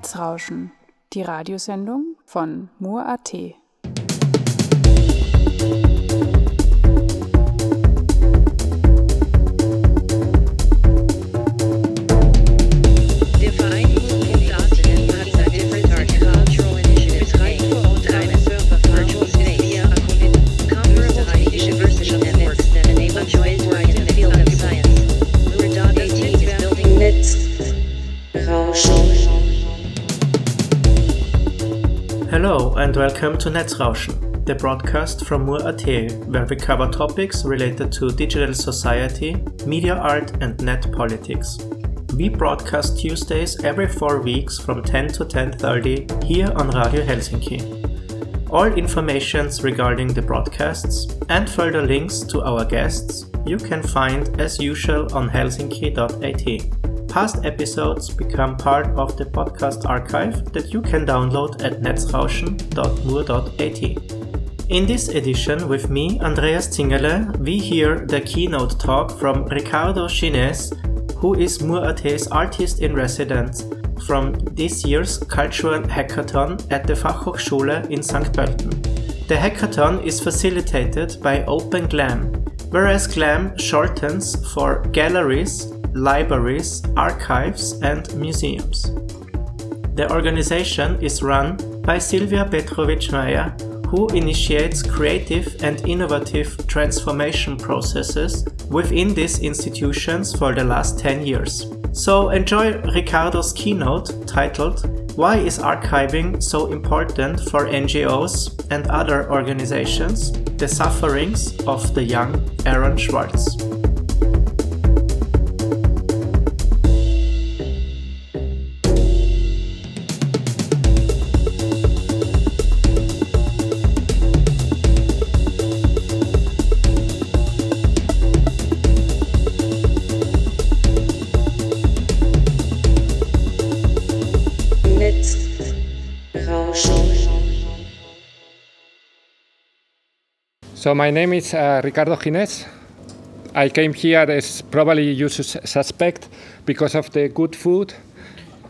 Netzrauschen, die Radiosendung von Mur.at. welcome to Netzrauschen, the broadcast from Mur.at, where we cover topics related to digital society, media art, and net politics. We broadcast Tuesdays every four weeks from 10 to 10:30 here on Radio Helsinki. All informations regarding the broadcasts and further links to our guests you can find as usual on helsinki.at. Past episodes become part of the podcast archive that you can download at netzrauschen.mur.at. In this edition with me, Andreas Zingerle, we hear the keynote talk from Ricardo Gines, who is Mur.at's artist in residence from this year's cultural hackathon at the Fachhochschule in St. Pölten. The hackathon is facilitated by Open Glam, whereas GLAM shortens for galleries, libraries, archives, and museums. The organization is run by Silvia Petrovich Meyer, who initiates creative and innovative transformation processes within these institutions for the last 10 years. So enjoy Ricardo's keynote titled Why is archiving so important for NGOs and other organizations? The sufferings of the young Aaron Swartz. So my name is uh, Ricardo Gines. I came here as probably you sus- suspect because of the good food.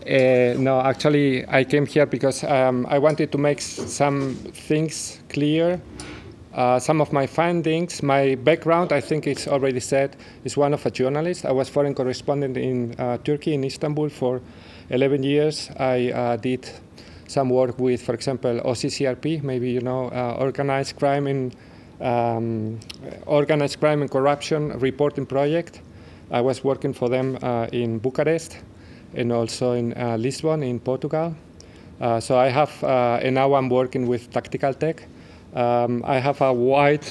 Uh, no, actually, I came here because um, I wanted to make some things clear. Uh, some of my findings, my background, I think it's already said, is one of a journalist. I was foreign correspondent in uh, Turkey, in Istanbul, for 11 years. I uh, did some work with, for example, OCCRP, maybe you know, uh, organized crime in um, organized crime and corruption reporting project. I was working for them uh, in Bucharest and also in uh, Lisbon in Portugal. Uh, so I have, uh, and now I'm working with Tactical Tech. Um, I have a wide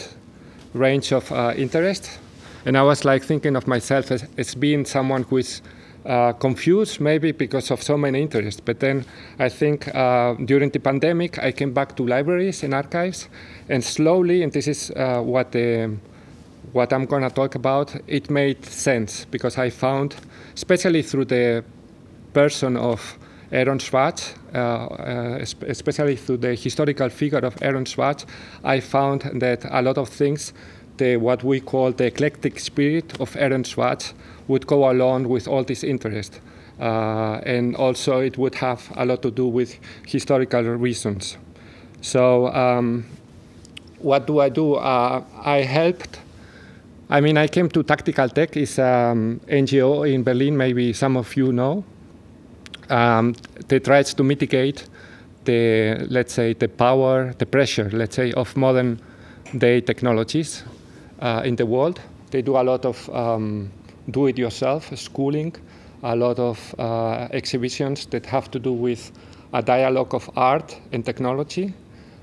range of uh, interest, and I was like thinking of myself as, as being someone who is uh, confused maybe because of so many interests. But then I think uh, during the pandemic, I came back to libraries and archives, and slowly, and this is uh, what the what I'm going to talk about, it made sense because I found, especially through the person of Aaron Swartz, uh, uh, especially through the historical figure of Aaron Swartz, I found that a lot of things, the what we call the eclectic spirit of Aaron Swartz, would go along with all this interest. Uh, and also, it would have a lot to do with historical reasons. So, um, what do I do? Uh, I helped. I mean, I came to Tactical Tech, is um, NGO in Berlin. Maybe some of you know. Um, they tries to mitigate the, let's say, the power, the pressure, let's say, of modern day technologies uh, in the world. They do a lot of um, do-it-yourself schooling, a lot of uh, exhibitions that have to do with a dialogue of art and technology.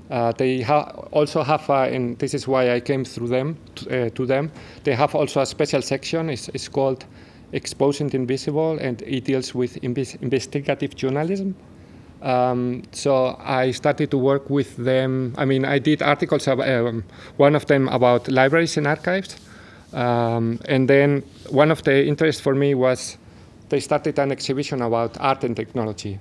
Uh, they ha- also have, uh, and this is why I came through them to, uh, to them. They have also a special section. It's, it's called Exposing the Invisible, and it deals with inves- investigative journalism. Um, so I started to work with them. I mean, I did articles, um, one of them about libraries and archives, um, and then one of the interests for me was they started an exhibition about art and technology.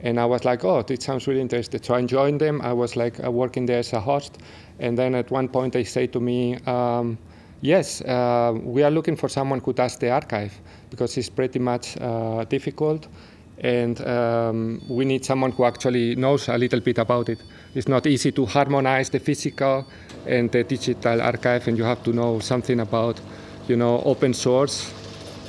And I was like, oh, this sounds really interesting. So I joined them. I was like uh, working there as a host. And then at one point they say to me, um, yes, uh, we are looking for someone who does the archive because it's pretty much uh, difficult. And um, we need someone who actually knows a little bit about it. It's not easy to harmonize the physical and the digital archive, and you have to know something about, you know, open source.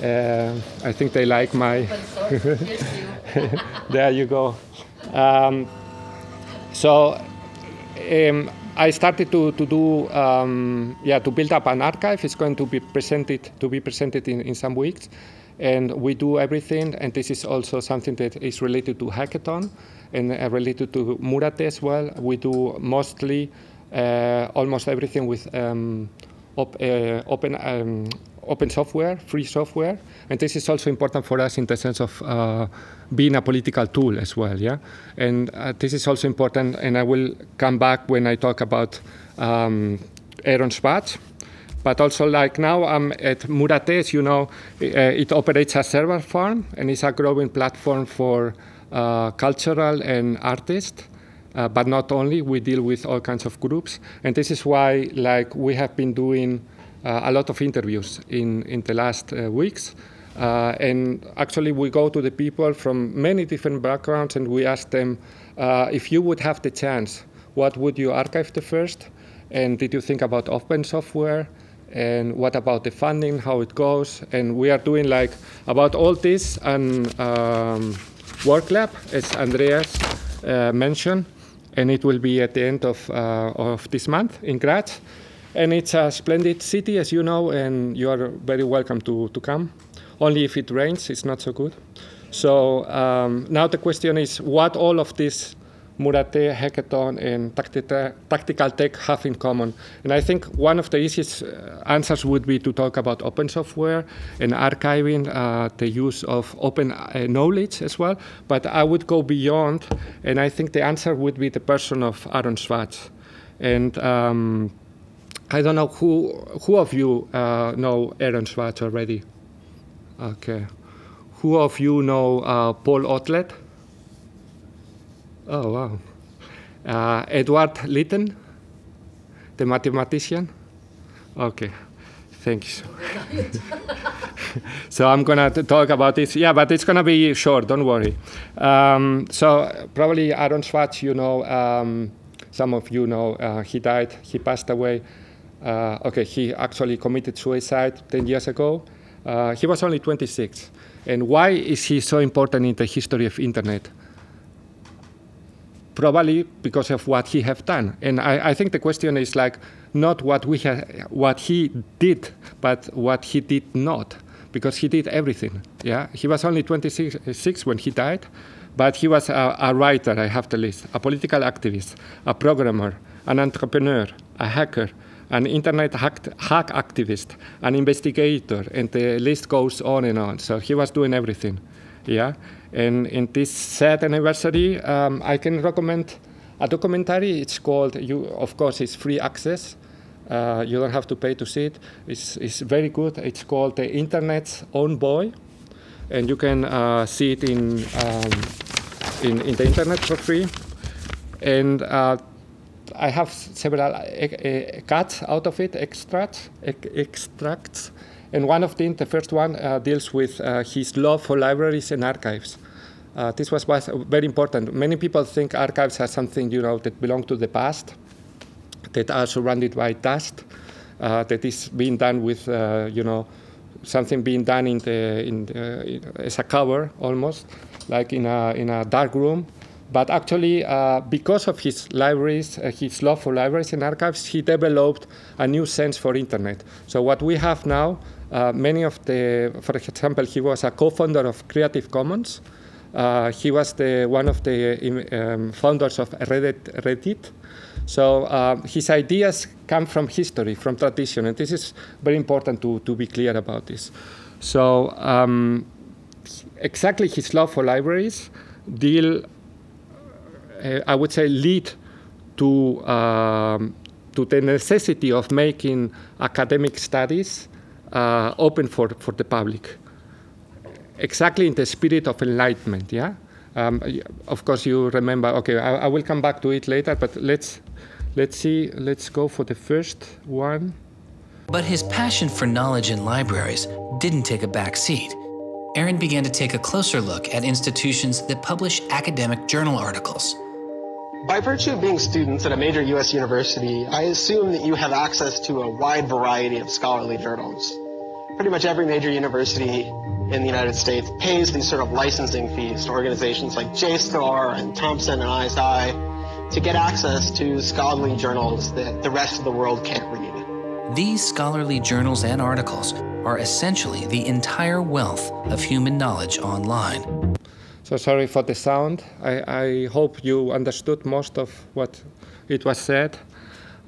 Uh, I think they like my. there you go. Um, so um, I started to, to do um, yeah to build up an archive. It's going to be presented to be presented in, in some weeks, and we do everything. And this is also something that is related to hackathon and uh, related to Mur.at as well. We do mostly uh, almost everything with um, op, uh, open um, open software, free software, and this is also important for us in the sense of uh, being a political tool as well. Yeah, and uh, this is also important, and I will come back when I talk about um, Aaron Swartz. But also, like now, I'm at Murates. You know, uh, it operates a server farm, and it's a growing platform for uh, cultural and artists. Uh, but not only, we deal with all kinds of groups, and this is why, like, we have been doing uh, a lot of interviews in, in the last uh, weeks. Uh, and actually, we go to the people from many different backgrounds and we ask them if you would have the chance, what would you archive the first? And did you think about open software? And what about the funding, how it goes. And we are doing like about all this and um, work lab, as Andreas uh, mentioned, and it will be at the end of, uh, of this month in Graz and it's a splendid city, as you know, and you are very welcome to, to come. Only if it rains, it's not so good. So um, now the question is what all of this Mur.at, Hackathon, and Tactical Tech have in common. And I think one of the easiest uh, answers would be to talk about open software and archiving, uh, the use of open uh, knowledge as well. But I would go beyond, and I think the answer would be the person of Aaron Swartz. And um, I don't know who who of you uh, know Aaron Swartz already. Okay, who of you know uh, Paul Otlet? Oh wow, uh, Edward Witten, the mathematician. Okay, thank you. so I'm gonna talk about this. Yeah, but it's gonna be short. Don't worry. Um, so probably Aaron Swartz, you know, um, some of you know, uh, he died. He passed away uh, okay, he actually committed suicide 10 years ago. Uh, he was only 26. And why is he so important in the history of internet? Probably because of what he have done. And I, I think the question is like not what we ha- what he did, but what he did not, because he did everything. Yeah, he was only 26 when he died, but he was a, a writer. I have the list: a political activist, a programmer, an entrepreneur, a hacker, an internet hack, hack activist, an investigator, and the list goes on and on. So he was doing everything. Yeah. And in this sad anniversary, um, I can recommend a documentary. It's called, you, of course, it's free access. Uh, you don't have to pay to see it. It's, it's very good. It's called The Internet's Own Boy. And you can uh, see it in, um, in, in, the internet for free. And uh, I have several uh, cuts out of it, extracts, extracts, and one of them, the first one, uh, deals with uh, his love for libraries and archives. Uh, this was, was very important. Many people think archives are something you know that belong to the past, that are surrounded by dust, uh, that is being done with uh, you know something being done in the, in the, as a cover almost, like in a in a dark room but actually, uh, because of his libraries, uh, his love for libraries and archives, he developed a new sense for internet. So what we have now, uh, many of the, for example, he was a co-founder of Creative Commons. Uh, he was the one of the um, founders of Reddit. Reddit. So uh, his ideas come from history, from tradition, and this is very important to, to be clear about this. So um, exactly his love for libraries deal uh, I would say, lead to um, to the necessity of making academic studies uh, open for, for the public. Exactly in the spirit of enlightenment, yeah? Um, of course, you remember, okay, I, I, will come back to it later, but let's, let's see, let's go for the first one. But his passion for knowledge in libraries didn't take a back seat. Aaron began to take a closer look at institutions that publish academic journal articles. By virtue of being students at a major U.S. university, I assume that you have access to a wide variety of scholarly journals. Pretty much every major university in the United States pays these sort of licensing fees to organizations like JSTOR and Thomson and ISI to get access to scholarly journals that the rest of the world can't read. These scholarly journals and articles are essentially the entire wealth of human knowledge online. So sorry for the sound. I, I hope you understood most of what it was said.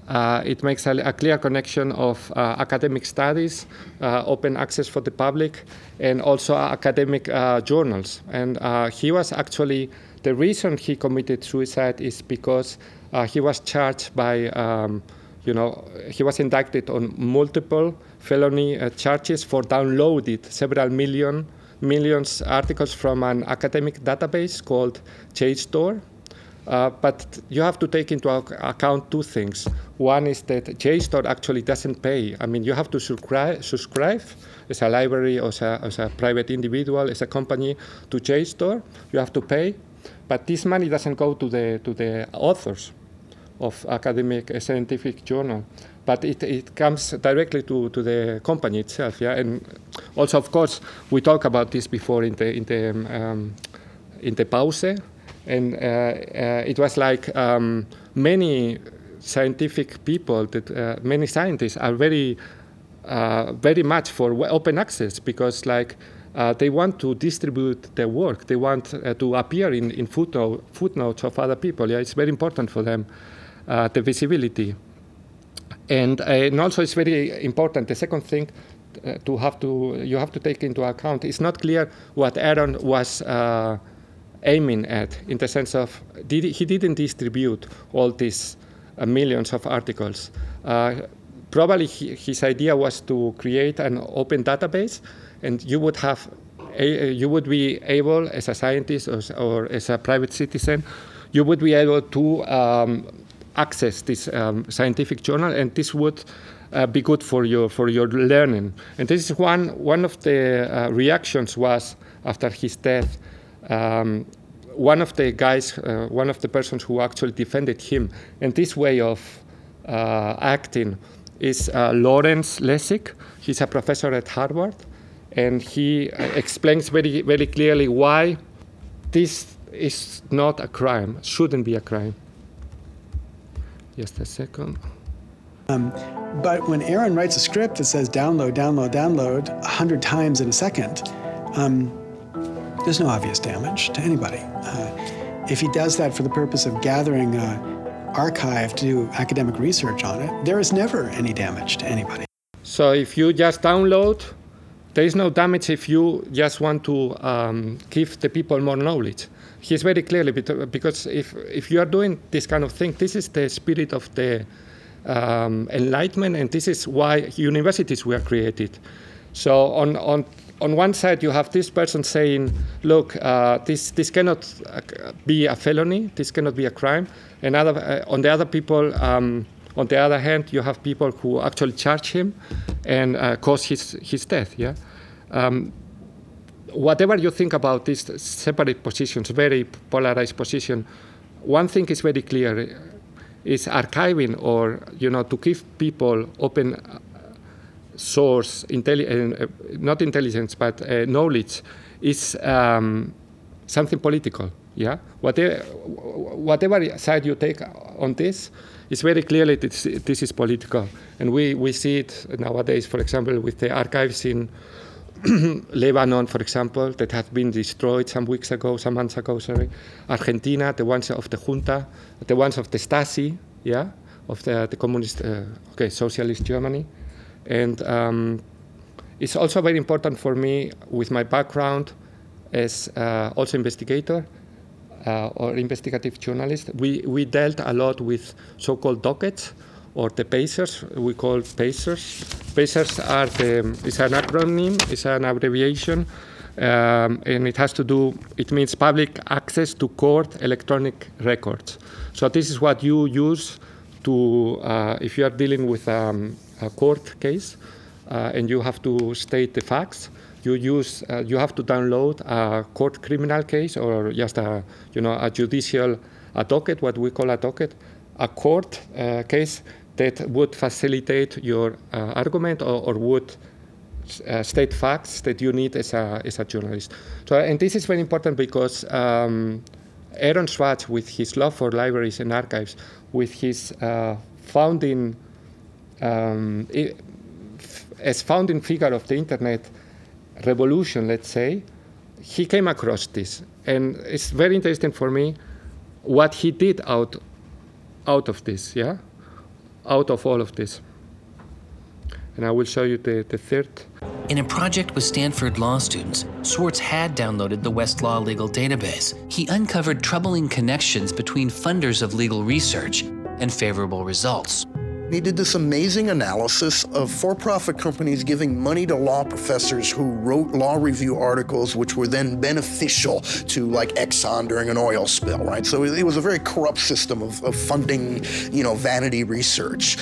Uh, it makes a, a, clear connection of uh, academic studies, uh, open access for the public, and also academic uh, journals. And uh, he was actually the reason he committed suicide is because uh, he was charged by, um, you know, he was indicted on multiple felony charges for downloaded several million millions articles from an academic database called JSTOR. Uh, but you have to take into account two things. One is that JSTOR actually doesn't pay. I mean, you have to subscribe, subscribe as a library or as a, as a private individual, as a company to JSTOR. You have to pay, but this money doesn't go to the to the authors of academic uh, scientific journal, but it, it comes directly to, to the company itself. Yeah, and also of course we talked about this before in the in the um, in the pause, and uh, uh, it was like um, many scientific people that uh, many scientists are very uh, very much for open access because like uh, they want to distribute their work. They want uh, to appear in, in footnote, footnotes of other people. Yeah, it's very important for them, the visibility. And, uh, and also it's very important, the second thing uh, to have to, you have to take into account, it's not clear what Aaron was uh, aiming at in the sense of, did, he didn't distribute all these millions of articles. probably he, his idea was to create an open database and you would have a, you would be able as a scientist or, or, as a private citizen you would be able to um, access this um, scientific journal and this would uh, be good for your for your learning. And this is one one of the uh, reactions was after his death um, one of the guys uh, one of the persons who actually defended him. And this way of uh, acting is uh, Lawrence Lessig he's a professor at Harvard and he uh, explains very, very clearly why this is not a crime, shouldn't be a crime. Just a second. Um, but when Aaron writes a script that says download, download, download 100 times in a second, um, there's no obvious damage to anybody. Uh, if he does that for the purpose of gathering uh, archive to do academic research on it, there is never any damage to anybody. So if you just download there is no damage if you just want to um, give the people more knowledge. He's very clearly because if if you are doing this kind of thing, this is the spirit of the um, enlightenment, and this is why universities were created. So on on on one side you have this person saying, "Look, uh, this this cannot uh, be a felony. This cannot be a crime," and other uh, on the other people. Um, on the other hand, you have people who actually charge him and uh, cause his, his death. Yeah. Um, whatever you think about these separate positions, very polarized position, one thing is very clear: is archiving or you know to give people open uh, source, intelli- uh, not intelligence, but uh, knowledge, is um, something political. Yeah, whatever, whatever side you take on this, it's very clearly this, this is political, and we, we see it nowadays. For example, with the archives in Lebanon, for example, that have been destroyed some weeks ago, some months ago. Sorry, Argentina, the ones of the junta, the ones of the Stasi, yeah, of the the communist, uh, okay, socialist Germany, and um, it's also very important for me with my background as uh, also investigator uh, or investigative journalist, we, we dealt a lot with so-called dockets or the PACERs. We call PACERs. PACERs are the, it's an acronym, it's an abbreviation, um, and it has to do, it means public access to court electronic records. So this is what you use to, uh, if you are dealing with um, a court case uh, and you have to state the facts, you use uh, you have to download a court criminal case or just a you know a judicial a docket, what we call a docket, a court uh, case that would facilitate your uh, argument or, or would uh, state facts that you need as a, as a journalist. So, and this is very important because um, Aaron Swartz, with his love for libraries and archives, with his uh, founding, um, i- f- as founding figure of the internet revolution, let's say, he came across this, and it's very interesting for me what he did out out of this, yeah, out of all of this. And I will show you the, the third. In a project with Stanford law students, Swartz had downloaded the Westlaw legal database. He uncovered troubling connections between funders of legal research and favorable results. He did this amazing analysis of for profit companies giving money to law professors who wrote law review articles which were then beneficial to, like, Exxon during an oil spill, right? So it was a very corrupt system of, of funding, you know, vanity research.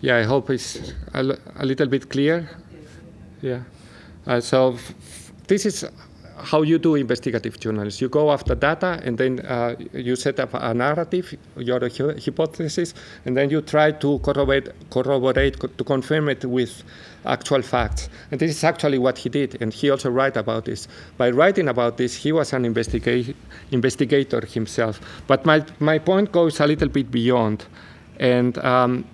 Yeah, I hope it's a, little bit clear. Yeah. Uh, so this is how you do investigative journalism. You go after data, and then uh, you set up a narrative, your hy- hypothesis, and then you try to corroborate, corroborate, co- to confirm it with actual facts. And this is actually what he did, and he also write about this. By writing about this, he was an investiga- investigator himself. But my, my point goes a little bit beyond. And um,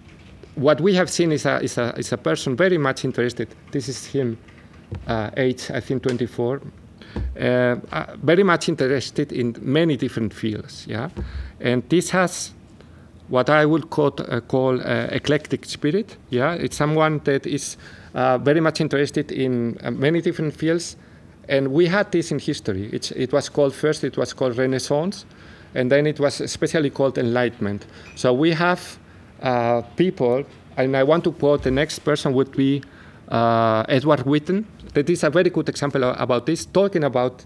what we have seen is a, is a, is a person very much interested. This is him, uh, age, I think 24, uh, uh, very much interested in many different fields. Yeah, and this has what I would call, uh, call uh, eclectic spirit. Yeah, it's someone that is uh, very much interested in uh, many different fields, and we had this in history. It's, it was called first, it was called Renaissance, and then it was especially called Enlightenment. So we have people, and I want to quote the next person would be Edward Witten. That is a very good example about this, talking about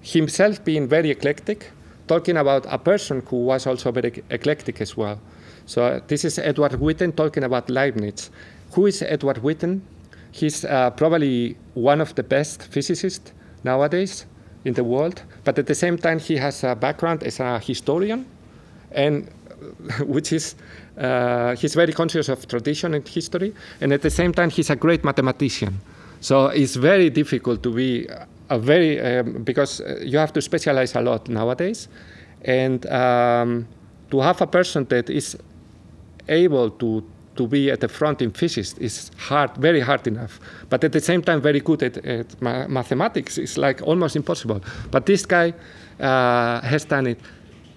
himself being very eclectic, talking about a person who was also very eclectic as well. So uh, this is Edward Witten talking about Leibniz. Who is Edward Witten? He's uh, probably one of the best physicists nowadays in the world, but at the same time he has a background as a historian, and which is uh, he's very conscious of tradition and history, and at the same time he's a great mathematician. So it's very difficult to be a very um, because uh, you have to specialize a lot nowadays, and um, to have a person that is able to to be at the front in physics is hard, very hard enough. But at the same time, very good at, at ma- mathematics is like almost impossible. But this guy uh, has done it,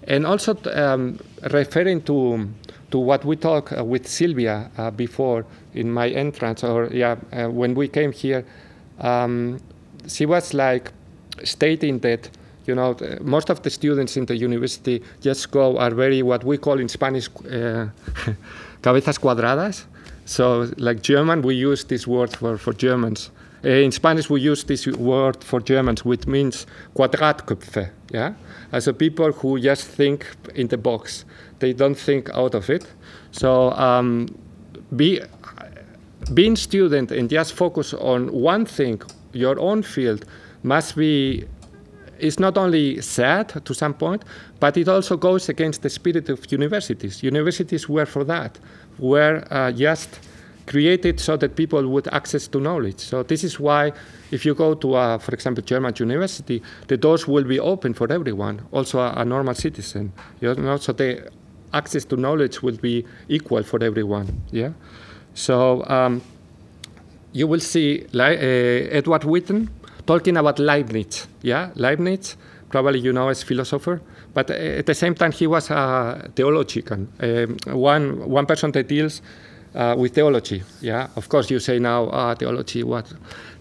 and also um, referring to to what we talked uh, with Sylvia uh, before in my entrance, or yeah, uh, when we came here, um, she was like stating that you know most of the students in the university just go are very what we call in Spanish uh, cabezas cuadradas. So like German, we use this word for for Germans. Uh, in Spanish, we use this word for Germans, which means Quadratköpfe. Yeah, also people who just think in the box. They don't think out of it. So um, be being student and just focus on one thing, your own field, must be is not only sad to some point, but it also goes against the spirit of universities. Universities were for that, were uh, just created so that people would access to knowledge. So this is why, if you go to, a, for example, German university, the doors will be open for everyone, also a, a normal citizen. You know, so the access to knowledge will be equal for everyone. Yeah. So um, you will see uh, Edward Witten talking about Leibniz. Yeah, Leibniz, probably you know as philosopher, but uh, at the same time he was a theologian, um, one one person that deals uh, with theology. Yeah, of course you say now, ah, theology. What?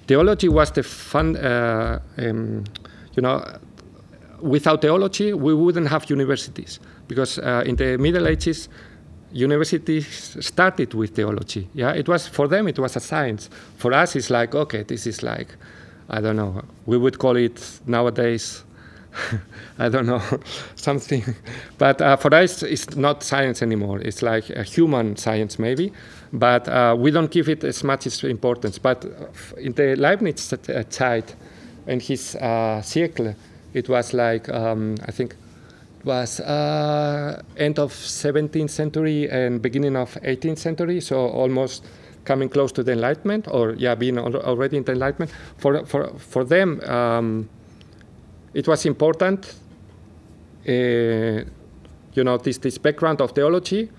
Theology was the fun. Uh, um, you know, without theology, we wouldn't have universities because uh, in the Middle Ages, universities started with theology. Yeah, it was for them it was a science. For us, it's like okay, this is like I don't know. We would call it nowadays I don't know, something. But uh, for us, it's not science anymore. It's like a human science, maybe. But uh, we don't give it as much importance. But uh, in the Leibniz uh, zeit, in his uh, circle, it was like, um, I think, it was uh, end of 17th century and beginning of 18th century, so almost coming close to the Enlightenment, or yeah, being al- already in the Enlightenment. For, for, for them, um, it was important, uh, you know, this, this background of theology,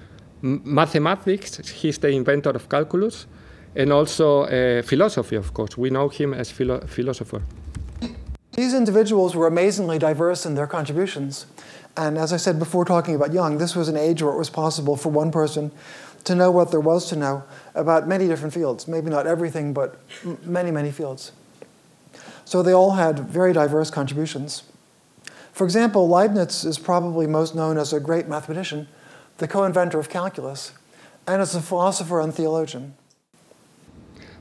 m- mathematics, he's the inventor of calculus, and also uh, philosophy, of course. We know him as philo- philosopher. These individuals were amazingly diverse in their contributions. And as I said before, talking about Young, this was an age where it was possible for one person to know what there was to know about many different fields. Maybe not everything, but many, many fields. So they all had very diverse contributions. For example, Leibniz is probably most known as a great mathematician, the co inventor of calculus, and as a philosopher and theologian.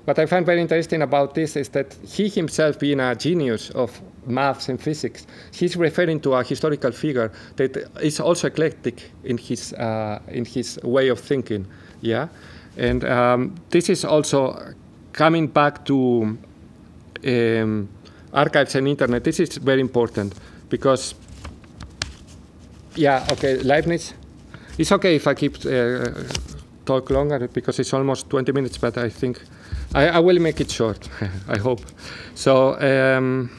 What I find very interesting about this is that he himself, being a genius of maths and physics, he's referring to a historical figure that is also eclectic in his uh, in his way of thinking. Yeah, and um, this is also coming back to um, archives and internet. This is very important because yeah, okay, Leibniz. It's okay if I keep uh, talk longer because it's almost 20 minutes, but I think I, I will make it short. I hope. So um,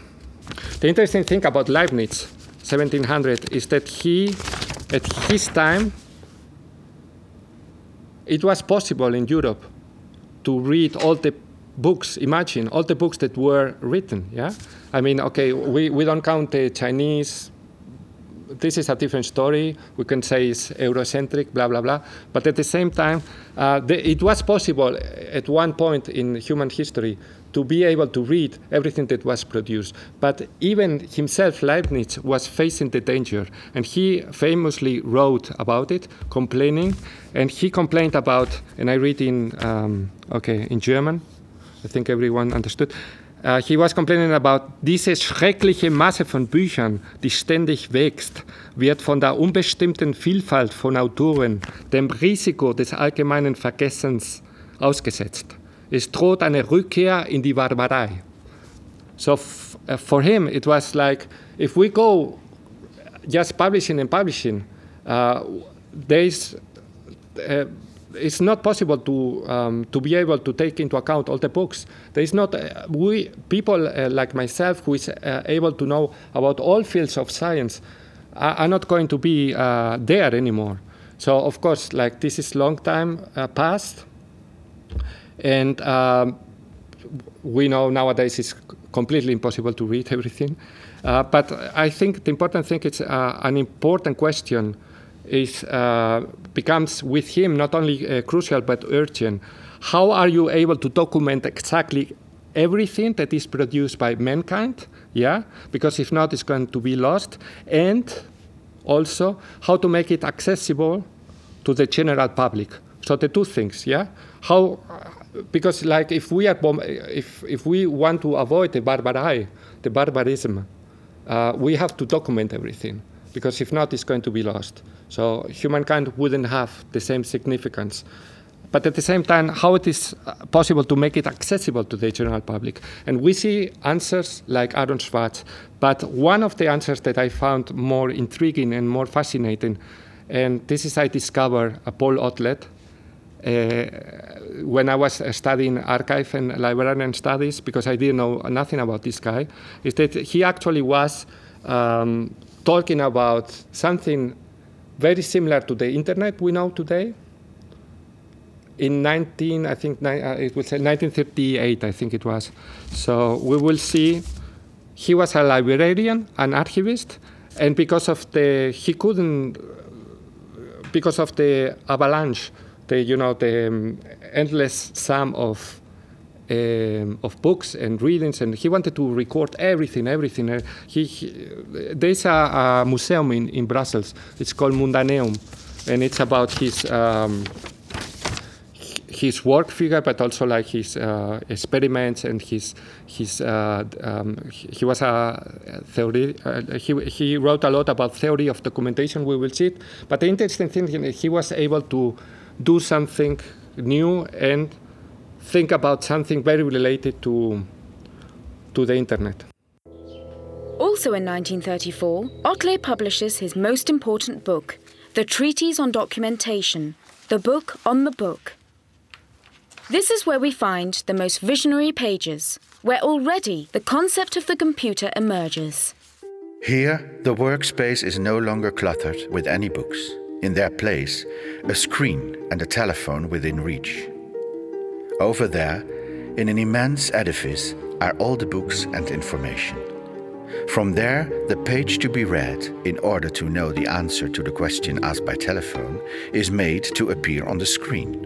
the interesting thing about Leibniz, 1700, is that he, at his time, it was possible in Europe to read all the books. Imagine all the books that were written. Yeah, I mean, okay, we, we don't count the Chinese this is a different story. We can say it's Eurocentric, blah, blah, blah. But at the same time, uh, the, it was possible at one point in human history to be able to read everything that was produced. But even himself, Leibniz, was facing the danger. And he famously wrote about it, complaining. And he complained about, and I read in, um, okay, in German. I think everyone understood. Uh, he was complaining about diese schreckliche Masse von Büchern, die ständig wächst, wird von der unbestimmten Vielfalt von Autoren dem Risiko des allgemeinen Vergessens ausgesetzt. Es droht eine Rückkehr in die Barbarei. So uh, for him, it was like if we go just publishing and publishing, uh, there's uh, it's not possible to um, to be able to take into account all the books. There is not uh, we people uh, like myself who is uh, able to know about all fields of science are, are not going to be uh, there anymore. So of course, like this is long time uh, past, and um, we know nowadays it's completely impossible to read everything. Uh, but I think the important thing is an important question is uh, becomes with him not only uh, crucial but urgent. How are you able to document exactly everything that is produced by mankind? Yeah, because if not, it's going to be lost. And also how to make it accessible to the general public. So the two things, yeah. How, because like if we are if if we want to avoid the barbarie, the barbarism, uh, we have to document everything because if not, it's going to be lost. So humankind wouldn't have the same significance. But at the same time, how it is uh, possible to make it accessible to the general public? And we see answers like Aaron Swartz. But one of the answers that I found more intriguing and more fascinating, and this is I discovered uh, Paul Otlet, uh, when I was uh, studying archive and librarian studies, because I didn't know nothing about this guy, is that he actually was um, talking about something very similar to the internet we know today. In 19, I think uh, it was 1938, I think it was. So we will see. He was a librarian, an archivist, and because of the he couldn't because of the avalanche, the you know the um, endless sum of um, of books and readings, and he wanted to record everything, everything. Uh, he, he there's a, a museum in, in Brussels. It's called Mundaneum, and it's about his um, his work figure, but also like his uh, experiments and his his uh, um, he, was a theory. Uh, he he wrote a lot about theory of documentation. We will see it. But the interesting thing, he was able to do something new and think about something very related to to the internet. Also in 1934, Otlet publishes his most important book, The Treatise on Documentation, the book on the book. This is where we find the most visionary pages, where already the concept of the computer emerges. Here, the workspace is no longer cluttered with any books. In their place, a screen and a telephone within reach. Over there, in an immense edifice, are all the books and information. From there, the page to be read, in order to know the answer to the question asked by telephone, is made to appear on the screen.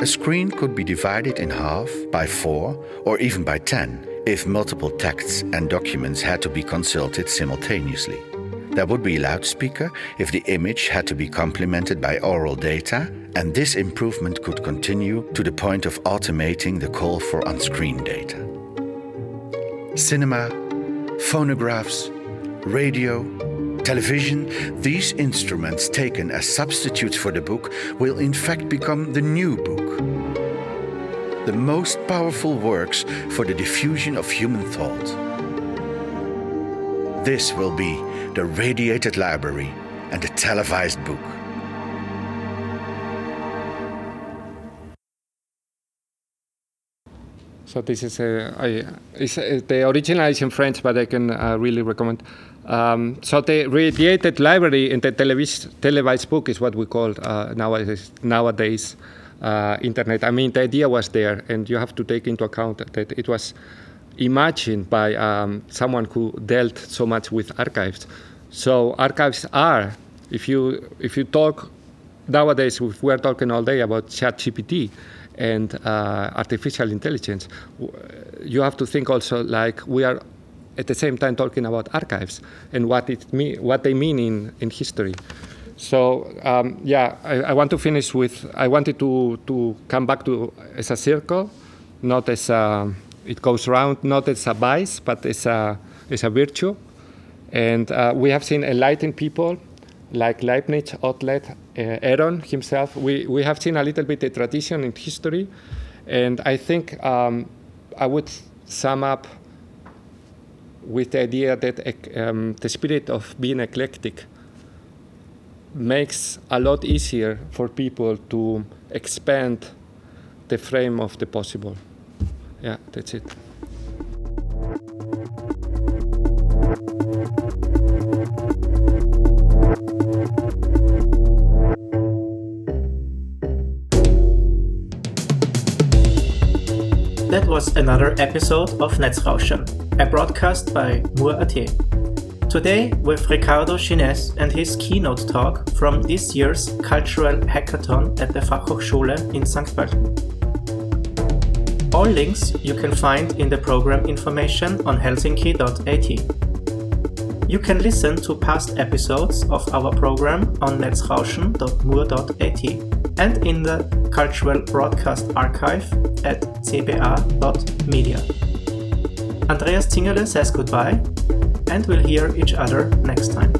A screen could be divided in half by four or even by ten if multiple texts and documents had to be consulted simultaneously. There would be a loudspeaker if the image had to be complemented by oral data, and this improvement could continue to the point of automating the call for on screen data. Cinema, phonographs, radio, television, these instruments taken as substitutes for the book will in fact become the new book. The most powerful works for the diffusion of human thought. This will be the radiated library and the televised book. So this is a, I, a, the original is in French, but I can uh, really recommend. Um, so the radiated library in the televis- televised book is what we call uh, nowadays, nowadays uh, internet. I mean, the idea was there, and you have to take into account that it was imagined by um, someone who dealt so much with archives. So archives are, if you if you talk nowadays, we're talking all day about ChatGPT and uh, artificial intelligence. You have to think also like we are at the same time talking about archives and what it me- what they mean in, in history. So um, yeah, I, I, want to finish with I wanted to to come back to as a circle, not as a, it goes round, not as a vice, but as a as a virtue. And uh, we have seen enlightened people like Leibniz, Otlet, uh, Aaron himself. We, we have seen a little bit the tradition in history, and I think um, I would sum up with the idea that um, the spirit of being eclectic makes a lot easier for people to expand the frame of the possible. Yeah, that's it. That was another episode of Netzrauschen, a broadcast by Mur.at. Today with Ricardo Gines and his keynote talk from this year's Cultural Hackathon at the Fachhochschule in St. Pölten. All links you can find in the program information on helsinki.at. You can listen to past episodes of our program on netzrauschen.mur.at and in the Cultural Broadcast Archive at cba.media. Andreas Zingerle says goodbye, and we'll hear each other next time.